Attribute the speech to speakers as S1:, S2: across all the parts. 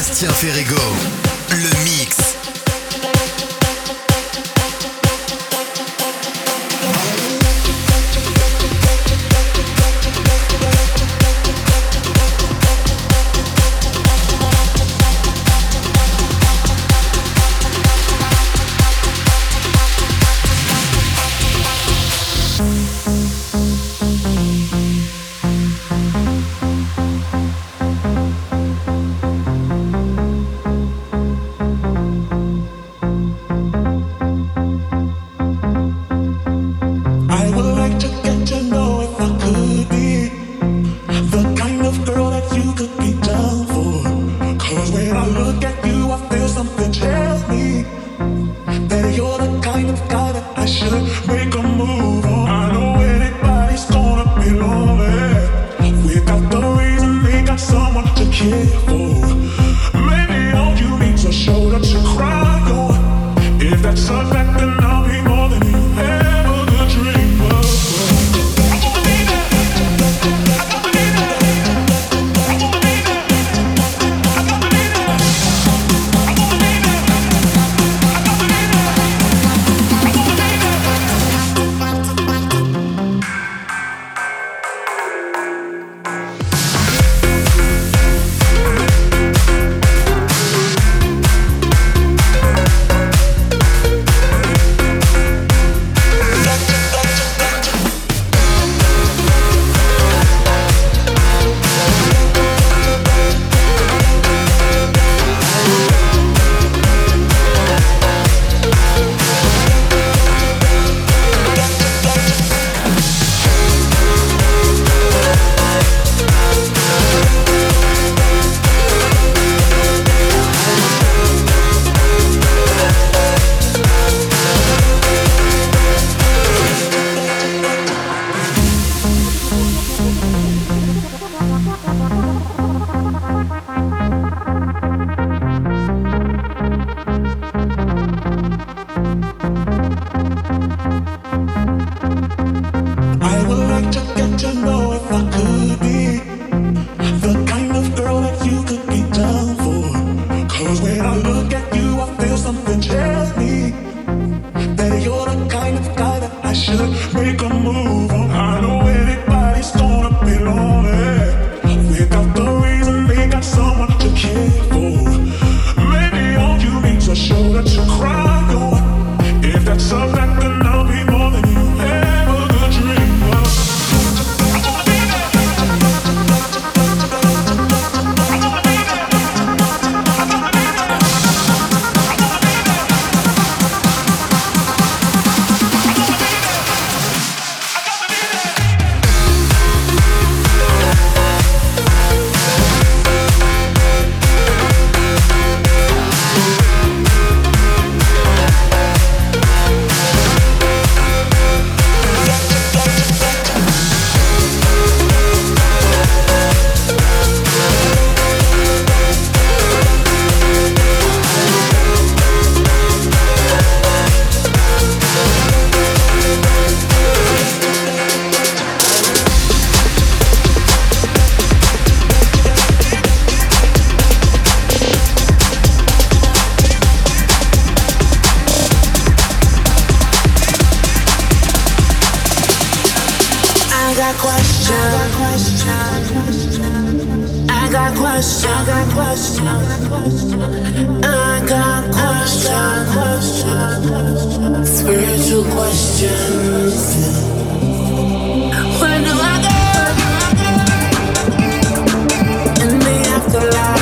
S1: Bastien Ferrego, le mix.
S2: got questions. I got questions. I got questions. Spiritual questions.
S3: Where do I go?
S2: In the afterlife.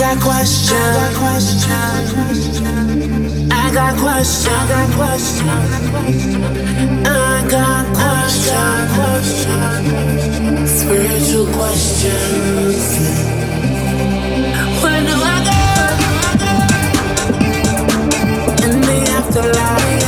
S2: Got questions. I got questions. I got questions. I got questions. Spiritual questions.
S3: Where do I go?
S2: In the afterlife.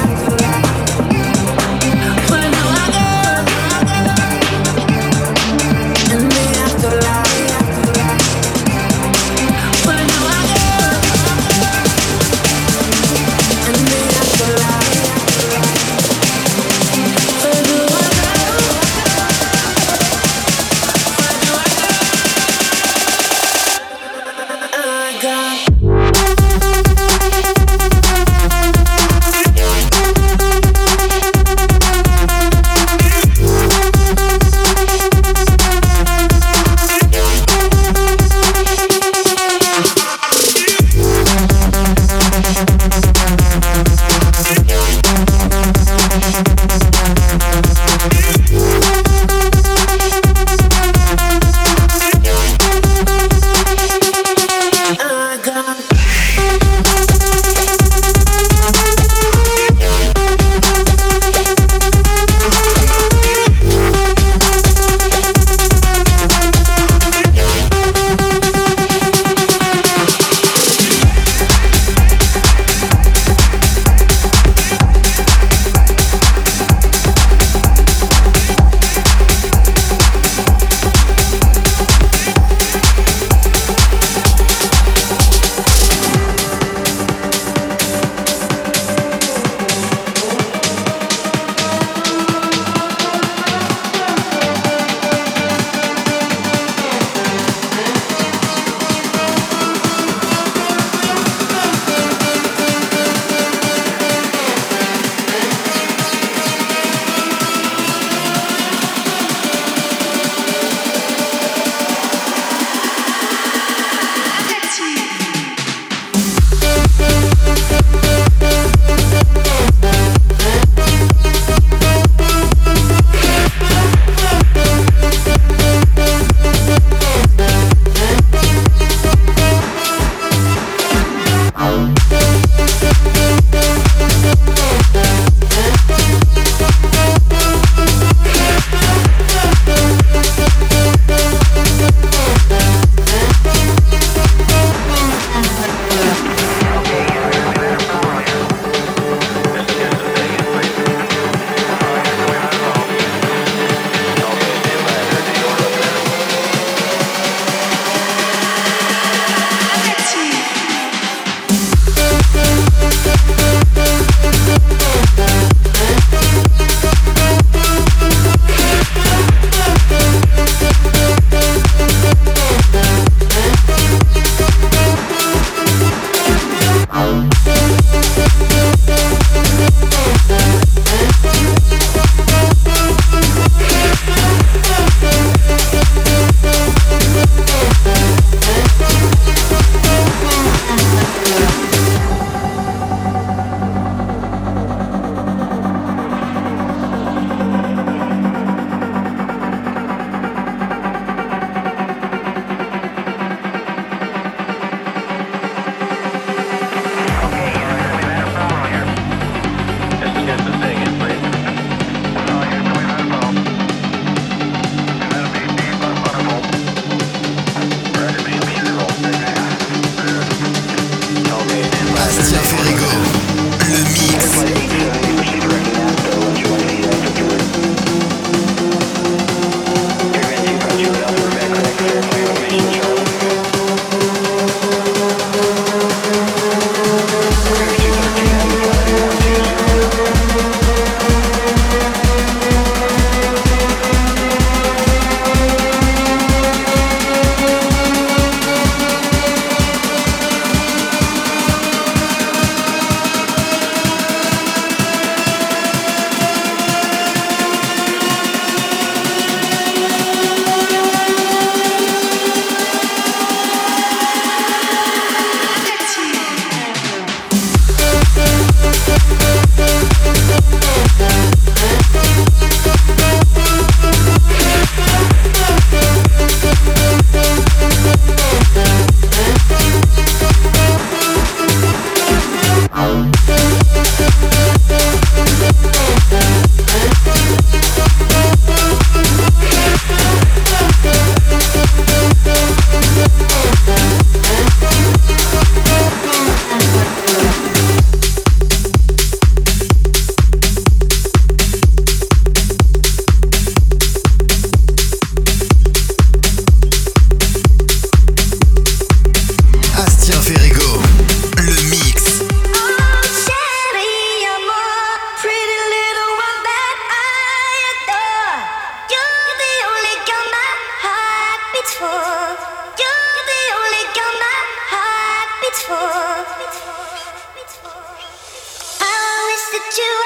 S4: I wish that you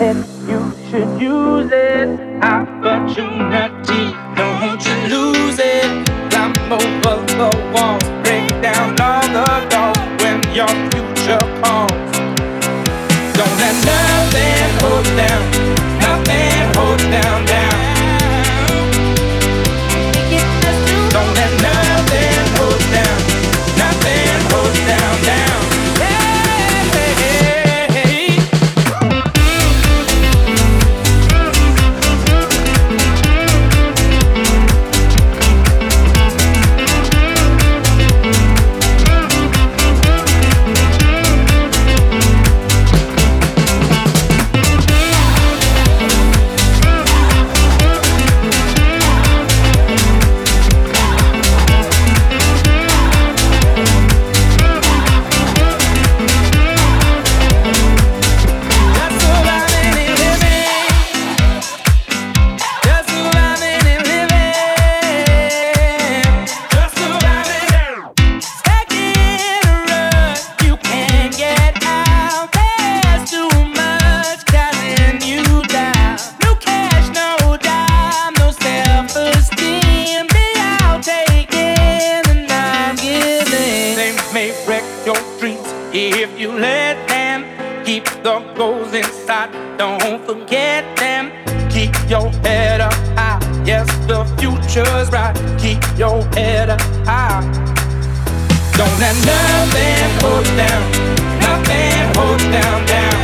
S5: Yes, nothing holds down, nothing holds down, down.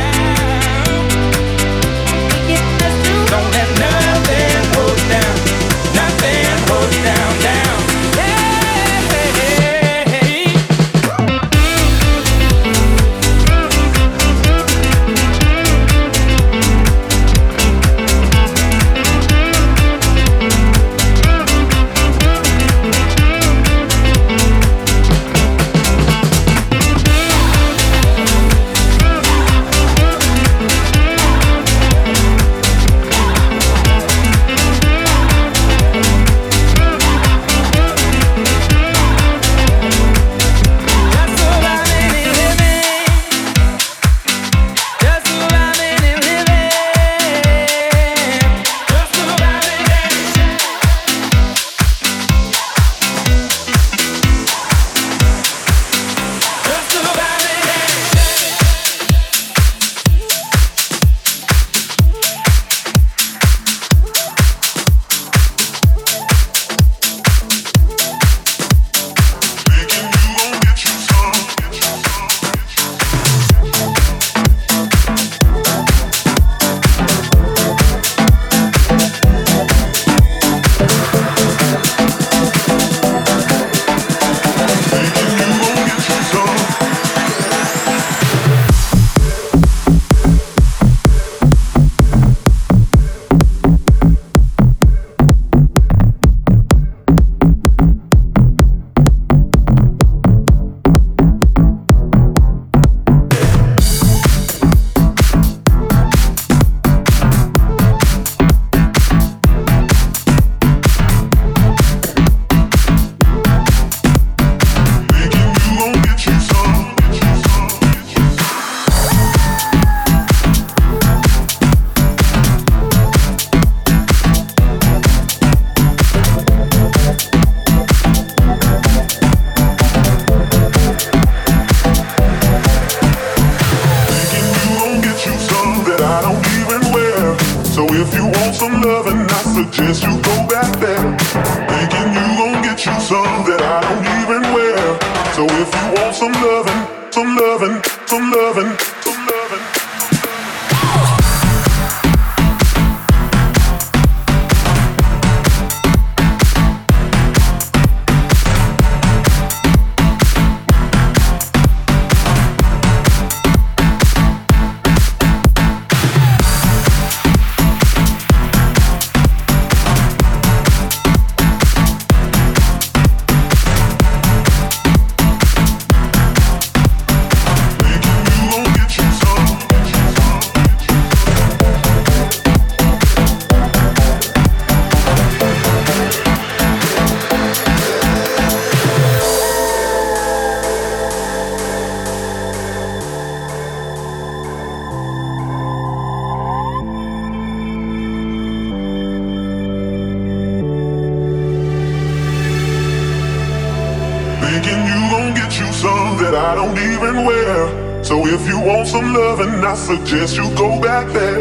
S6: suggest you go back there.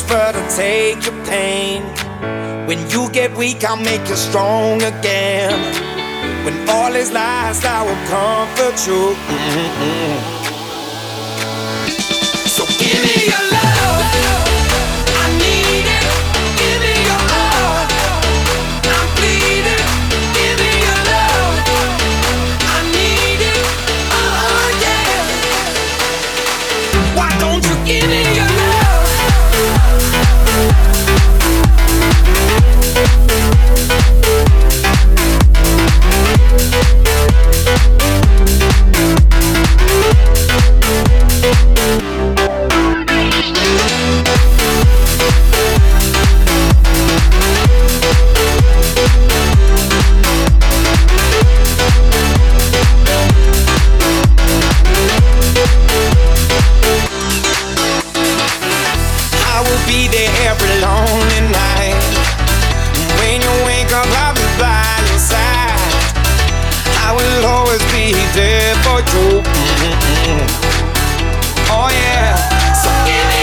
S7: But I'll take your pain. When you get weak, I'll make you strong again. When all is lost, I will comfort you. Mm-hmm. be there every lonely night. When you wake up, I'll be by your side. I will always be there for you. Mm-hmm. Oh yeah. So give
S8: me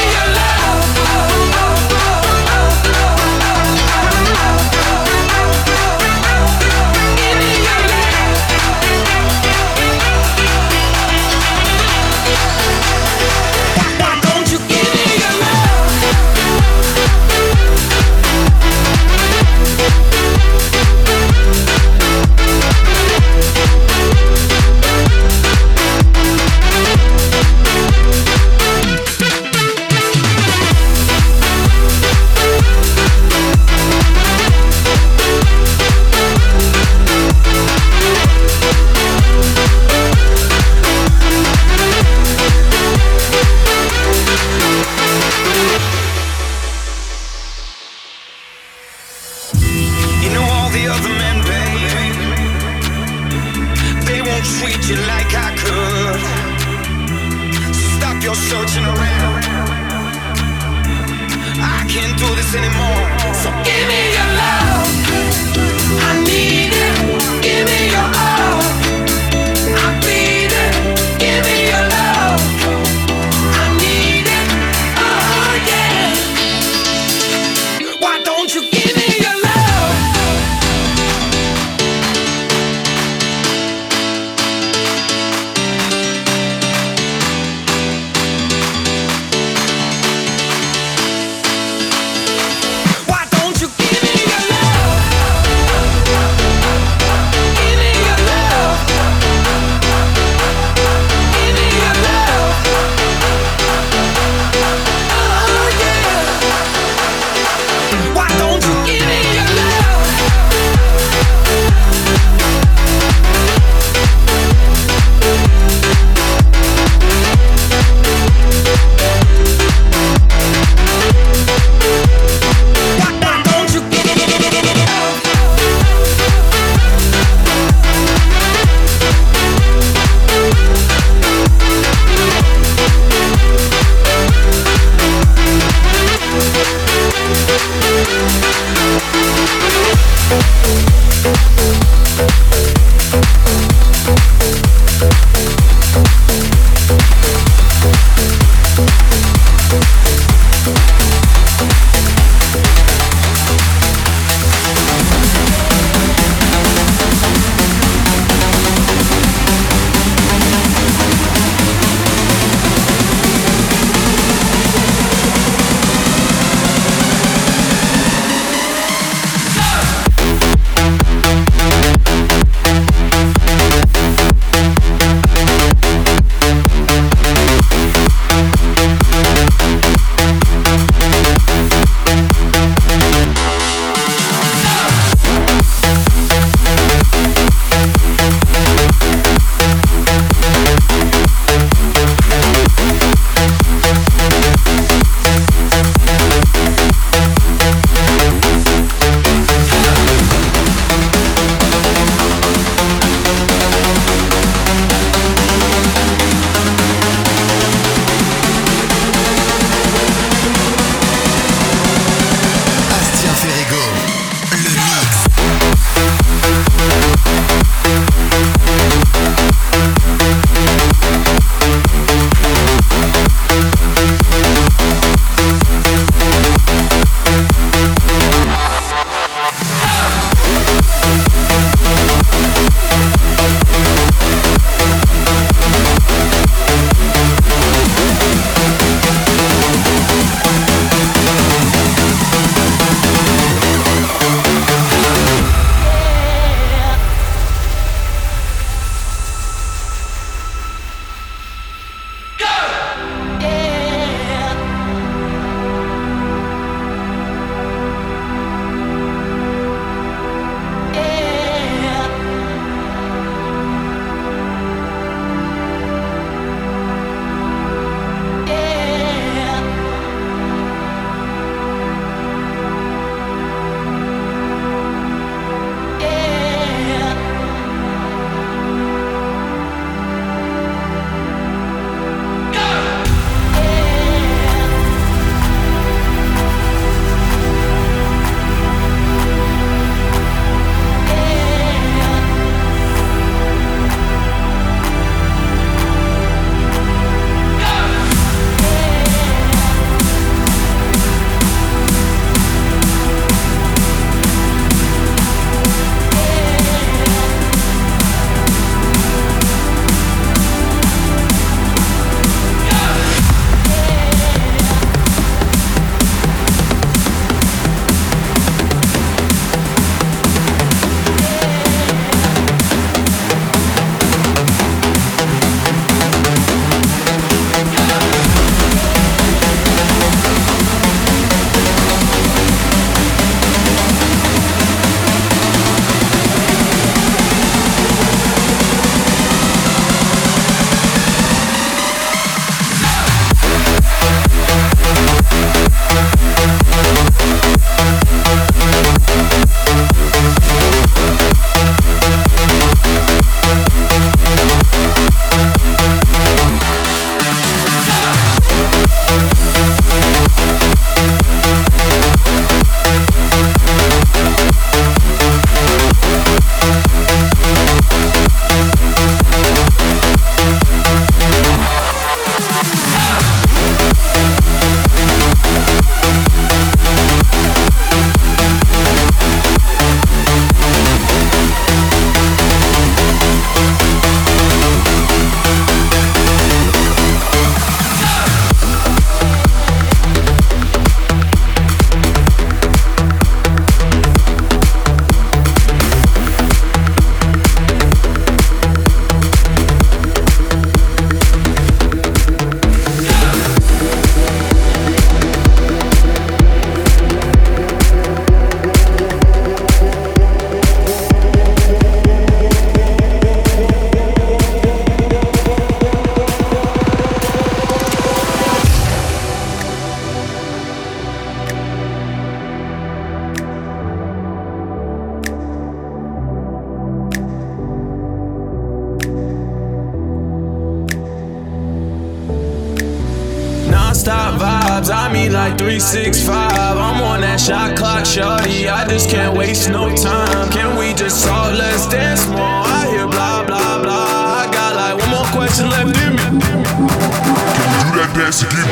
S9: 365, I'm on that shot clock, shorty. I just can't waste no time. Can we just talk? Let's dance more. I hear blah, blah, blah. I got like one more question left in me. Can we
S6: do that dance again?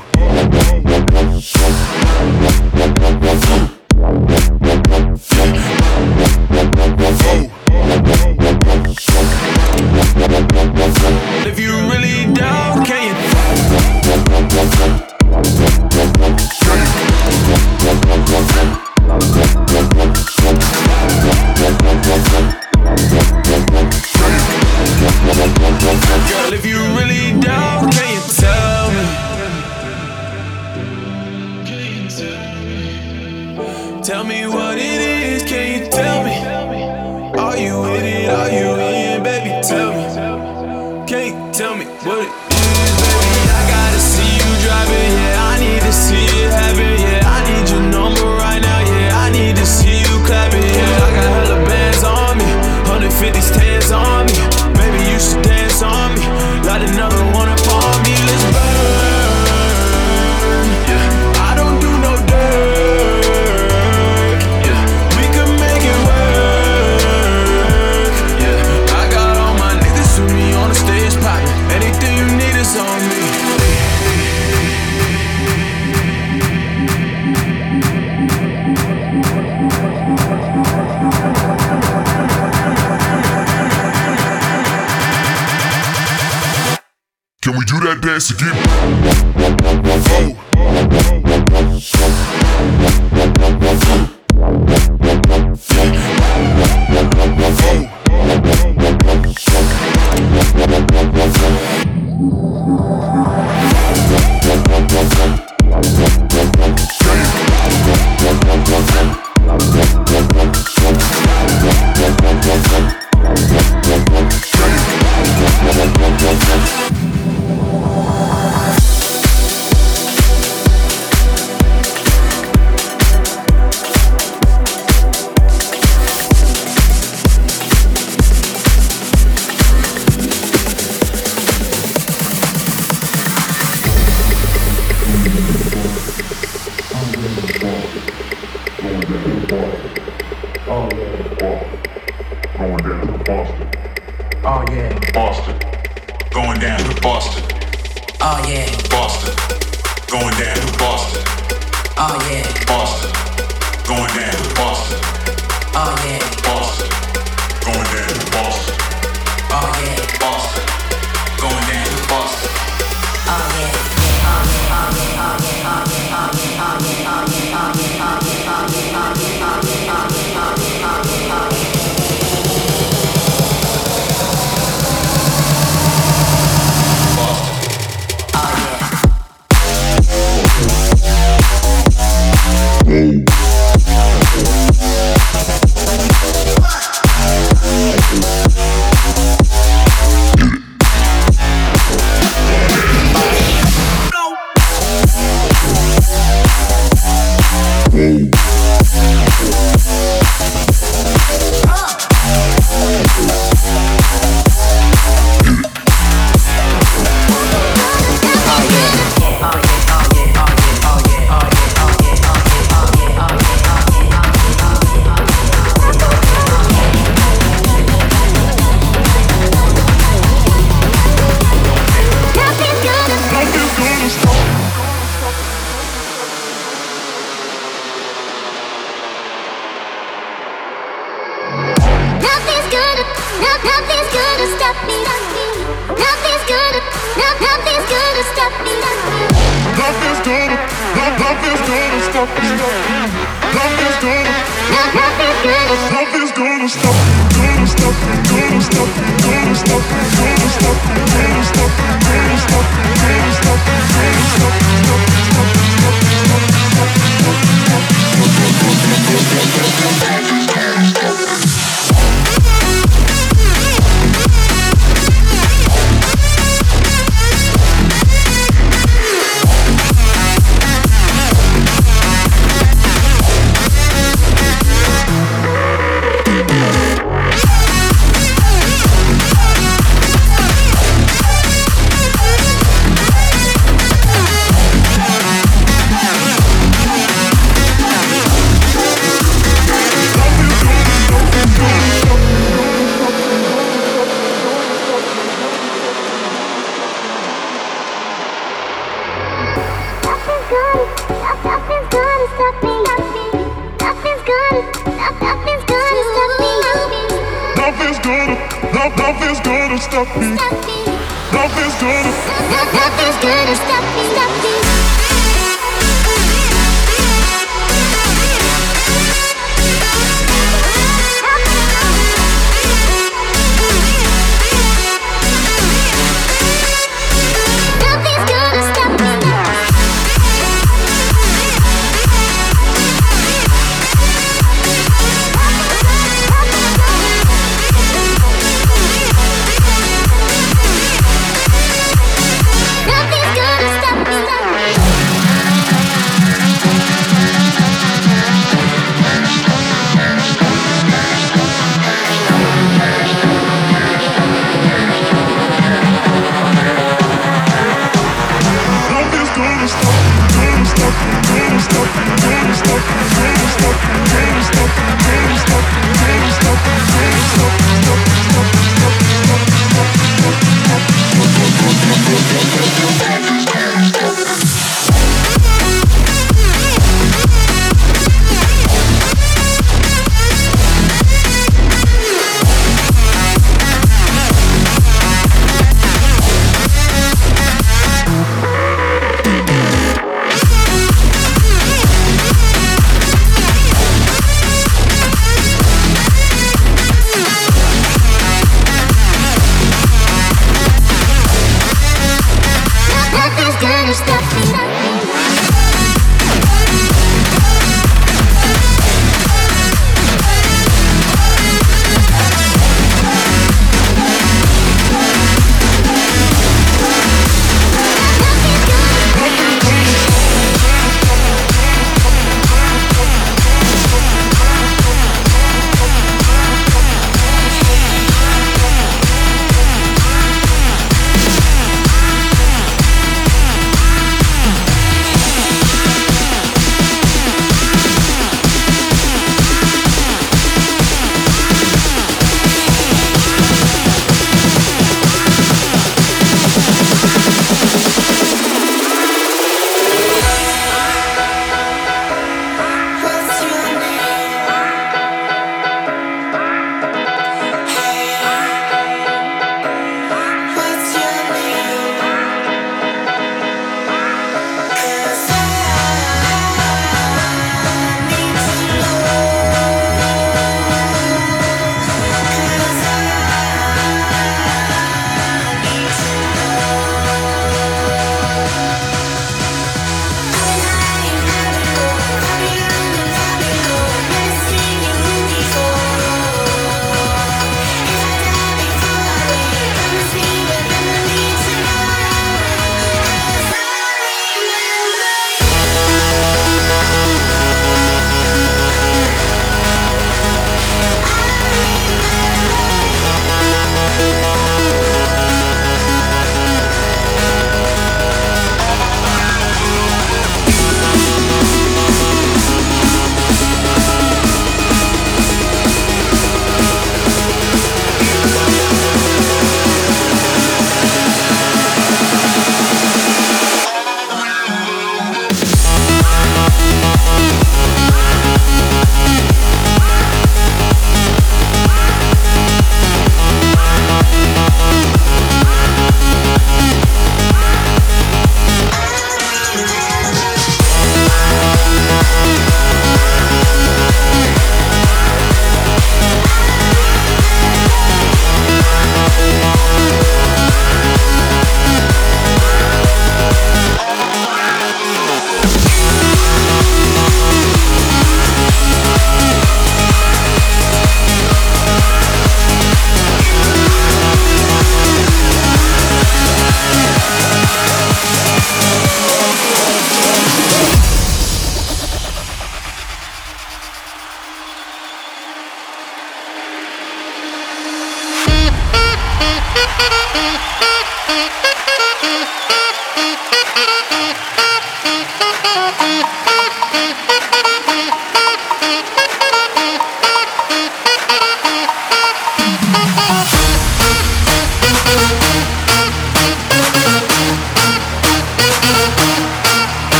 S6: Oh.